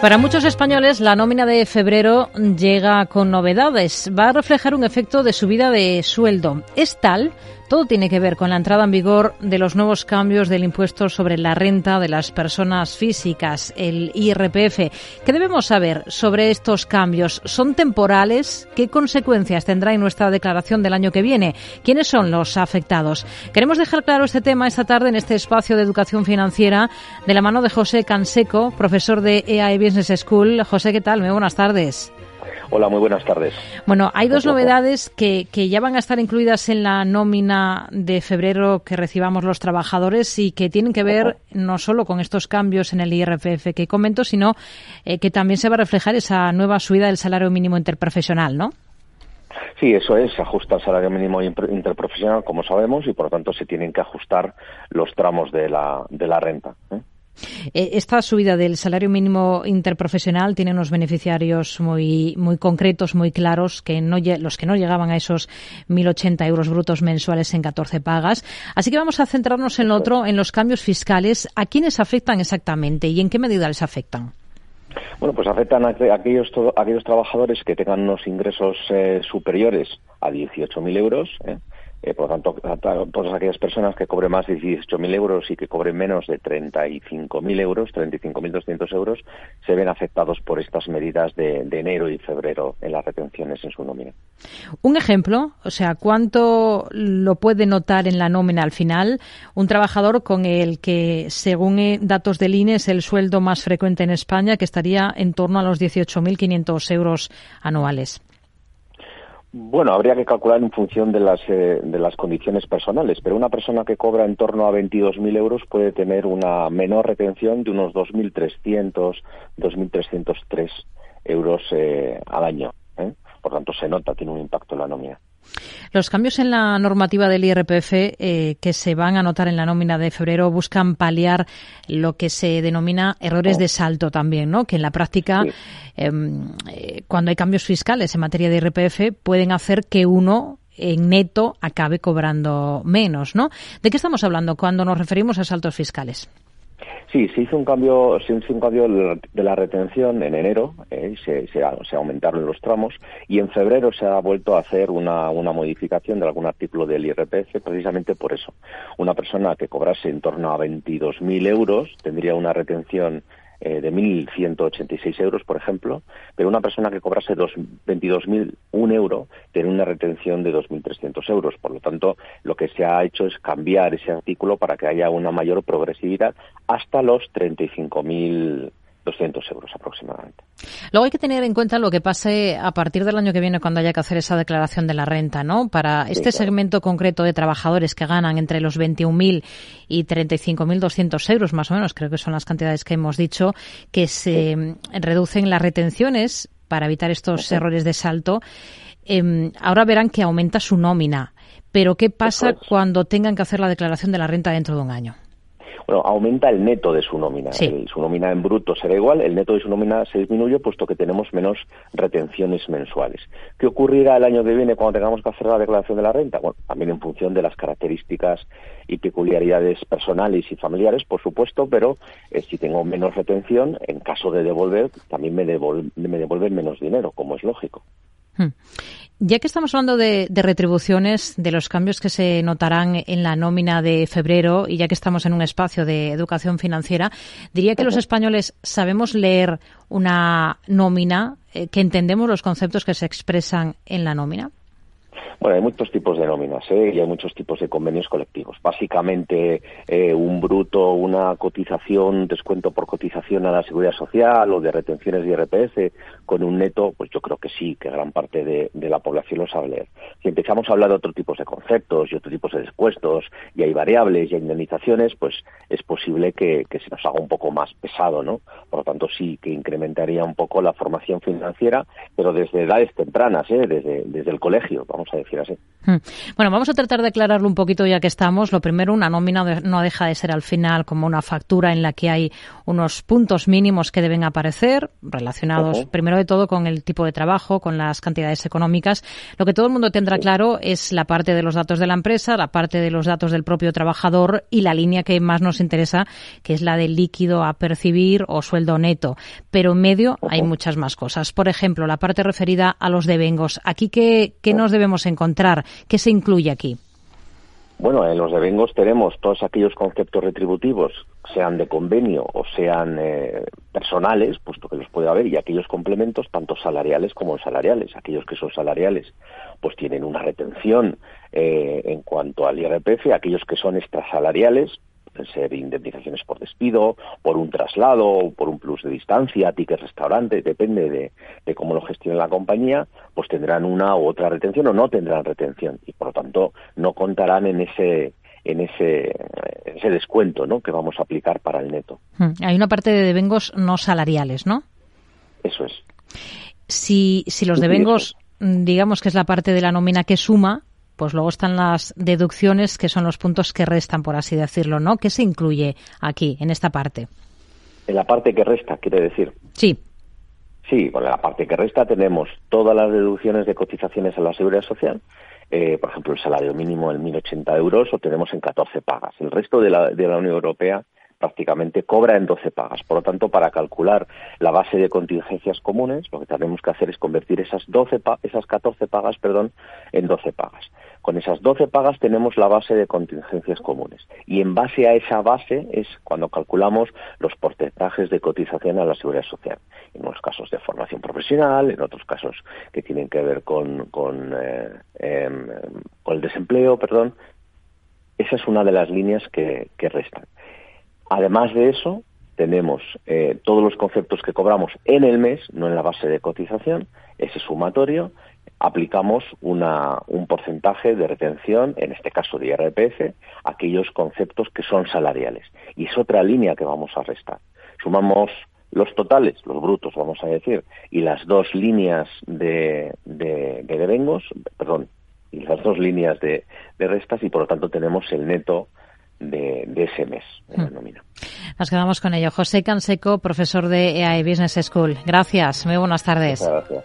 Para muchos españoles, la nómina de febrero llega con novedades. Va a reflejar un efecto de subida de sueldo. Es tal todo tiene que ver con la entrada en vigor de los nuevos cambios del impuesto sobre la renta de las personas físicas, el IRPF. ¿Qué debemos saber sobre estos cambios? ¿Son temporales? ¿Qué consecuencias tendrá en nuestra declaración del año que viene? ¿Quiénes son los afectados? Queremos dejar claro este tema esta tarde en este espacio de educación financiera de la mano de José Canseco, profesor de EAE Business School. José, ¿qué tal? Muy buenas tardes. Hola, muy buenas tardes. Bueno, hay dos novedades que, que, ya van a estar incluidas en la nómina de febrero que recibamos los trabajadores y que tienen que ver no solo con estos cambios en el IRPF que comento, sino eh, que también se va a reflejar esa nueva subida del salario mínimo interprofesional, ¿no? Sí, eso es, se ajusta el salario mínimo interprofesional, como sabemos, y por lo tanto se tienen que ajustar los tramos de la, de la renta. ¿eh? Eh, esta subida del salario mínimo interprofesional tiene unos beneficiarios muy, muy concretos, muy claros, que no, los que no llegaban a esos 1.080 euros brutos mensuales en 14 pagas. Así que vamos a centrarnos en lo otro, en los cambios fiscales. ¿A quiénes afectan exactamente y en qué medida les afectan? Bueno, pues afectan a aquellos, aquellos trabajadores que tengan unos ingresos eh, superiores a 18.000 euros. ¿eh? Eh, por lo tanto, todas aquellas personas que cobren más de 18.000 euros y que cobren menos de 35.000 euros, 35.200 euros, se ven afectados por estas medidas de, enero y febrero en las retenciones en su nómina. Un ejemplo, o sea, ¿cuánto lo puede notar en la nómina al final un trabajador con el que, según eh, datos del INE, es el sueldo más frecuente en España, que estaría en torno a los 18.500 euros anuales? Bueno, habría que calcular en función de las, eh, de las condiciones personales, pero una persona que cobra en torno a 22.000 euros puede tener una menor retención de unos 2.300, 2.303 euros eh, al año. ¿eh? Por tanto, se nota, tiene un impacto en la nómina. Los cambios en la normativa del IRPF eh, que se van a notar en la nómina de febrero buscan paliar lo que se denomina errores de salto también, ¿no? Que en la práctica, em, eh, cuando hay cambios fiscales en materia de IRPF, pueden hacer que uno en neto acabe cobrando menos, ¿no? ¿De qué estamos hablando cuando nos referimos a saltos fiscales? Sí, se hizo un cambio, se hizo un cambio de la retención en enero, eh, se, se, se, aumentaron los tramos y en febrero se ha vuelto a hacer una, una modificación de algún artículo del IRPF precisamente por eso. Una persona que cobrase en torno a 22.000 euros tendría una retención eh, de 1.186 euros, por ejemplo, pero una persona que cobrase 22.001 euro tiene una retención de 2.300 euros. Por lo tanto, lo que se ha hecho es cambiar ese artículo para que haya una mayor progresividad hasta los 35.000 200 euros aproximadamente. Luego hay que tener en cuenta lo que pase a partir del año que viene cuando haya que hacer esa declaración de la renta, ¿no? Para este segmento concreto de trabajadores que ganan entre los 21.000 y 35.200 euros, más o menos, creo que son las cantidades que hemos dicho, que se reducen las retenciones para evitar estos errores de salto. Em, ahora verán que aumenta su nómina. Pero ¿qué pasa cuando tengan que hacer la declaración de la renta dentro de un año? Bueno, aumenta el neto de su nómina. su nómina en bruto será igual, el neto de su nómina se disminuye puesto que tenemos menos retenciones mensuales. ¿Qué ocurrirá el año que viene cuando tengamos que hacer la declaración de la renta? Bueno, también en función de las características y peculiaridades personales y familiares, por supuesto, pero eh, si tengo menos retención, en caso de devolver, también me, me devuelven menos dinero, como es lógico. Hmm. Ya que estamos hablando de, retribuciones, de los cambios que se notarán en la nómina de febrero y ya que estamos en un espacio de educación financiera, diría que los españoles sabemos leer una nómina, eh, que entendemos los conceptos que se expresan en la nómina. Bueno, hay muchos tipos de nóminas ¿eh? y hay muchos tipos de convenios colectivos. Básicamente, eh, un bruto, una cotización, descuento por cotización a la seguridad social o de retenciones de IRPF con un neto, pues yo creo que sí, que gran parte de, la población lo sabe leer. Si empezamos a hablar de otro tipos de conceptos y otro tipos de despuestos y hay variables y hay indemnizaciones, pues es posible que, se nos haga un poco más pesado, ¿no? Por lo tanto, sí que incrementaría un poco la formación financiera, pero desde edades tempranas, ¿eh? desde, desde el colegio, vamos a decir. así. Hmm. Bueno, vamos a tratar de aclararlo un poquito ya que estamos. Lo primero, una nómina no deja de ser al final como una factura en la que hay unos puntos mínimos que deben aparecer, relacionados primero de todo con el tipo de trabajo, con las cantidades económicas. Lo que todo el mundo tendrá claro es la parte de los datos de la empresa, la parte de los datos del propio trabajador y la línea que más nos interesa, que es la del líquido a percibir o sueldo neto. Pero en medio hay muchas más cosas. Por ejemplo, la parte referida a los devengos. Aquí, ¿qué, qué nos debemos encontrar? ¿Qué se incluye aquí? Bueno, en los devengos tenemos todos aquellos conceptos retributivos, sean de convenio o sean eh, personales, puesto que los puede haber, y aquellos complementos, tanto salariales como salariales. Aquellos que son salariales, pues tienen una retención eh, en cuanto al IRPF, aquellos que son extrasalariales, pueden ser indemnizaciones por despido, por un traslado, por un plus de distancia, tickets restaurante, depende de, cómo lo gestione la compañía, pues tendrán una u otra retención o no tendrán retención lo tanto no contarán en ese en ese, ese descuento ¿no? que vamos a aplicar para el neto. Hmm. Hay una parte de devengos no salariales, ¿no? Eso es. Si, si los devengos, digamos que es la parte de la nómina que suma, pues luego están las deducciones, que son los puntos que restan, por así decirlo, ¿no? ¿Qué se incluye aquí, en esta parte? En la parte que resta, quiere decir. Sí. Sí, en la parte que resta tenemos todas las deducciones de cotizaciones a la seguridad social, eh, por ejemplo, el salario mínimo en 1.080 euros o tenemos en 14 pagas. El resto de la, de la Unión Europea prácticamente cobra en 12 pagas. Por lo tanto, para calcular la base de contingencias comunes, lo que tenemos que hacer es convertir esas 12 esas 14 pagas, perdón, en 12 pagas. Con esas 12 pagas tenemos la base de contingencias comunes y en base a esa base es cuando calculamos los porcentajes de cotización a la seguridad social. En unos casos de formación profesional, en otros casos que tienen que ver con, con, eh, em, con el desempleo, perdón. Esa es una de las líneas que restan. Además de eso, tenemos eh, todos los conceptos que cobramos en el mes, no en la base de cotización, ese sumatorio, aplicamos un porcentaje de retención, en este caso de IRPF, aquellos conceptos que son salariales. Y es otra línea que vamos a restar. Sumamos los totales, los brutos, vamos a decir, y las dos líneas de, de, de devengos, perdón, y las dos líneas de, de restas, y por lo tanto tenemos el neto de, ese mes de la hmm. nómina. Nos quedamos con ello. José Canseco, profesor de EAE Business School. Gracias, muy buenas tardes. gracias.